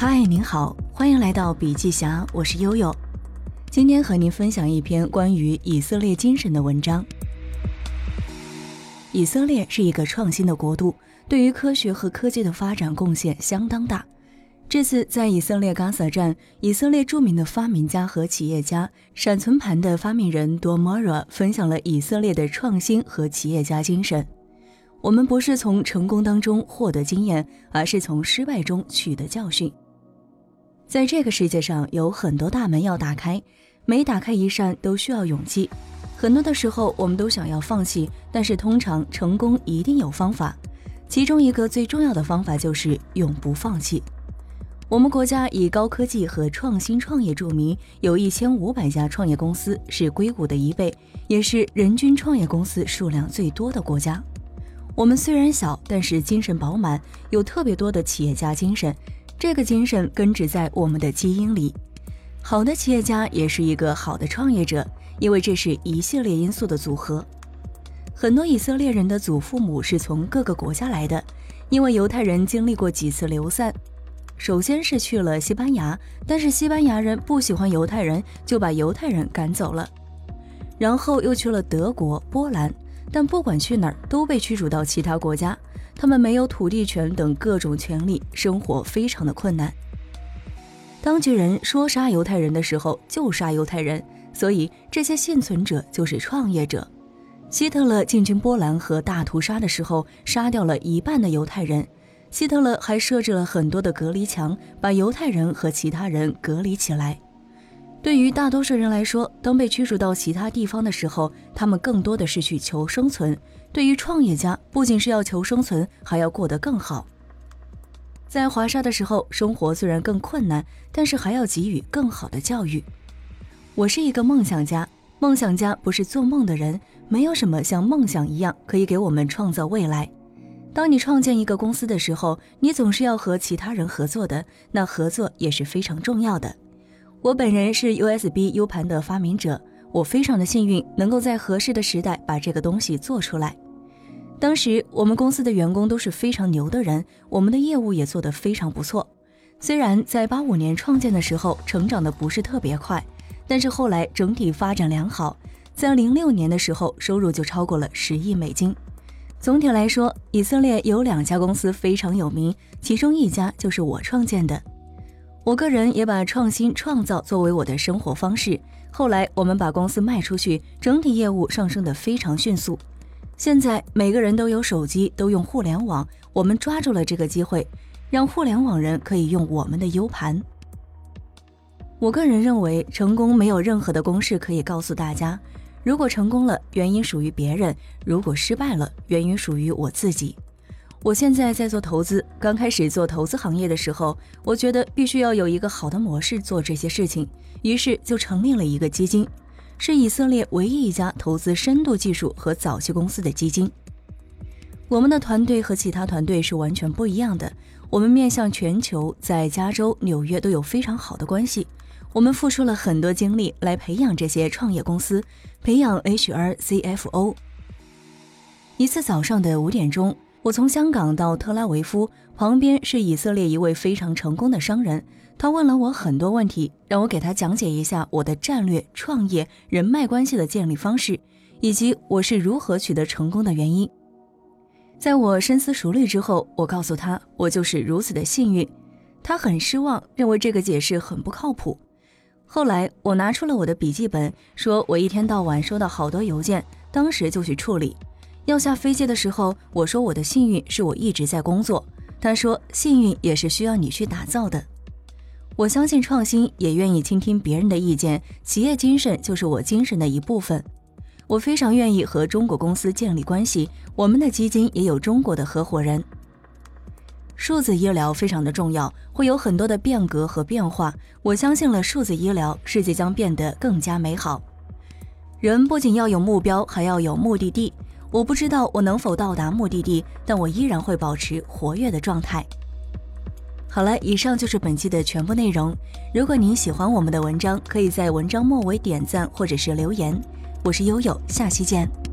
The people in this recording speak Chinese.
嗨，您好，欢迎来到笔记侠，我是悠悠。今天和您分享一篇关于以色列精神的文章。以色列是一个创新的国度，对于科学和科技的发展贡献相当大。这次在以色列嘎萨站，以色列著名的发明家和企业家闪存盘的发明人多莫拉分享了以色列的创新和企业家精神。我们不是从成功当中获得经验，而是从失败中取得教训。在这个世界上有很多大门要打开，每打开一扇都需要勇气。很多的时候，我们都想要放弃，但是通常成功一定有方法。其中一个最重要的方法就是永不放弃。我们国家以高科技和创新创业著名，有一千五百家创业公司，是硅谷的一倍，也是人均创业公司数量最多的国家。我们虽然小，但是精神饱满，有特别多的企业家精神。这个精神根植在我们的基因里。好的企业家也是一个好的创业者，因为这是一系列因素的组合。很多以色列人的祖父母是从各个国家来的，因为犹太人经历过几次流散。首先是去了西班牙，但是西班牙人不喜欢犹太人，就把犹太人赶走了。然后又去了德国、波兰，但不管去哪儿都被驱逐到其他国家。他们没有土地权等各种权利，生活非常的困难。当局人说杀犹太人的时候，就杀犹太人，所以这些幸存者就是创业者。希特勒进军波兰和大屠杀的时候，杀掉了一半的犹太人。希特勒还设置了很多的隔离墙，把犹太人和其他人隔离起来。对于大多数人来说，当被驱逐到其他地方的时候，他们更多的是去求生存。对于创业家，不仅是要求生存，还要过得更好。在华沙的时候，生活虽然更困难，但是还要给予更好的教育。我是一个梦想家，梦想家不是做梦的人，没有什么像梦想一样可以给我们创造未来。当你创建一个公司的时候，你总是要和其他人合作的，那合作也是非常重要的。我本人是 USB U 盘的发明者，我非常的幸运，能够在合适的时代把这个东西做出来。当时我们公司的员工都是非常牛的人，我们的业务也做得非常不错。虽然在八五年创建的时候成长的不是特别快，但是后来整体发展良好，在零六年的时候收入就超过了十亿美金。总体来说，以色列有两家公司非常有名，其中一家就是我创建的。我个人也把创新创造作为我的生活方式。后来我们把公司卖出去，整体业务上升的非常迅速。现在每个人都有手机，都用互联网。我们抓住了这个机会，让互联网人可以用我们的 U 盘。我个人认为，成功没有任何的公式可以告诉大家。如果成功了，原因属于别人；如果失败了，原因属于我自己。我现在在做投资，刚开始做投资行业的时候，我觉得必须要有一个好的模式做这些事情，于是就成立了一个基金，是以色列唯一一家投资深度技术和早期公司的基金。我们的团队和其他团队是完全不一样的，我们面向全球，在加州、纽约都有非常好的关系。我们付出了很多精力来培养这些创业公司，培养 HR、CFO。一次早上的五点钟。我从香港到特拉维夫，旁边是以色列一位非常成功的商人。他问了我很多问题，让我给他讲解一下我的战略、创业、人脉关系的建立方式，以及我是如何取得成功的原因。在我深思熟虑之后，我告诉他，我就是如此的幸运。他很失望，认为这个解释很不靠谱。后来，我拿出了我的笔记本，说我一天到晚收到好多邮件，当时就去处理。要下飞机的时候，我说我的幸运是我一直在工作。他说幸运也是需要你去打造的。我相信创新，也愿意倾听别人的意见。企业精神就是我精神的一部分。我非常愿意和中国公司建立关系。我们的基金也有中国的合伙人。数字医疗非常的重要，会有很多的变革和变化。我相信了数字医疗，世界将变得更加美好。人不仅要有目标，还要有目的地。我不知道我能否到达目的地，但我依然会保持活跃的状态。好了，以上就是本期的全部内容。如果您喜欢我们的文章，可以在文章末尾点赞或者是留言。我是悠悠，下期见。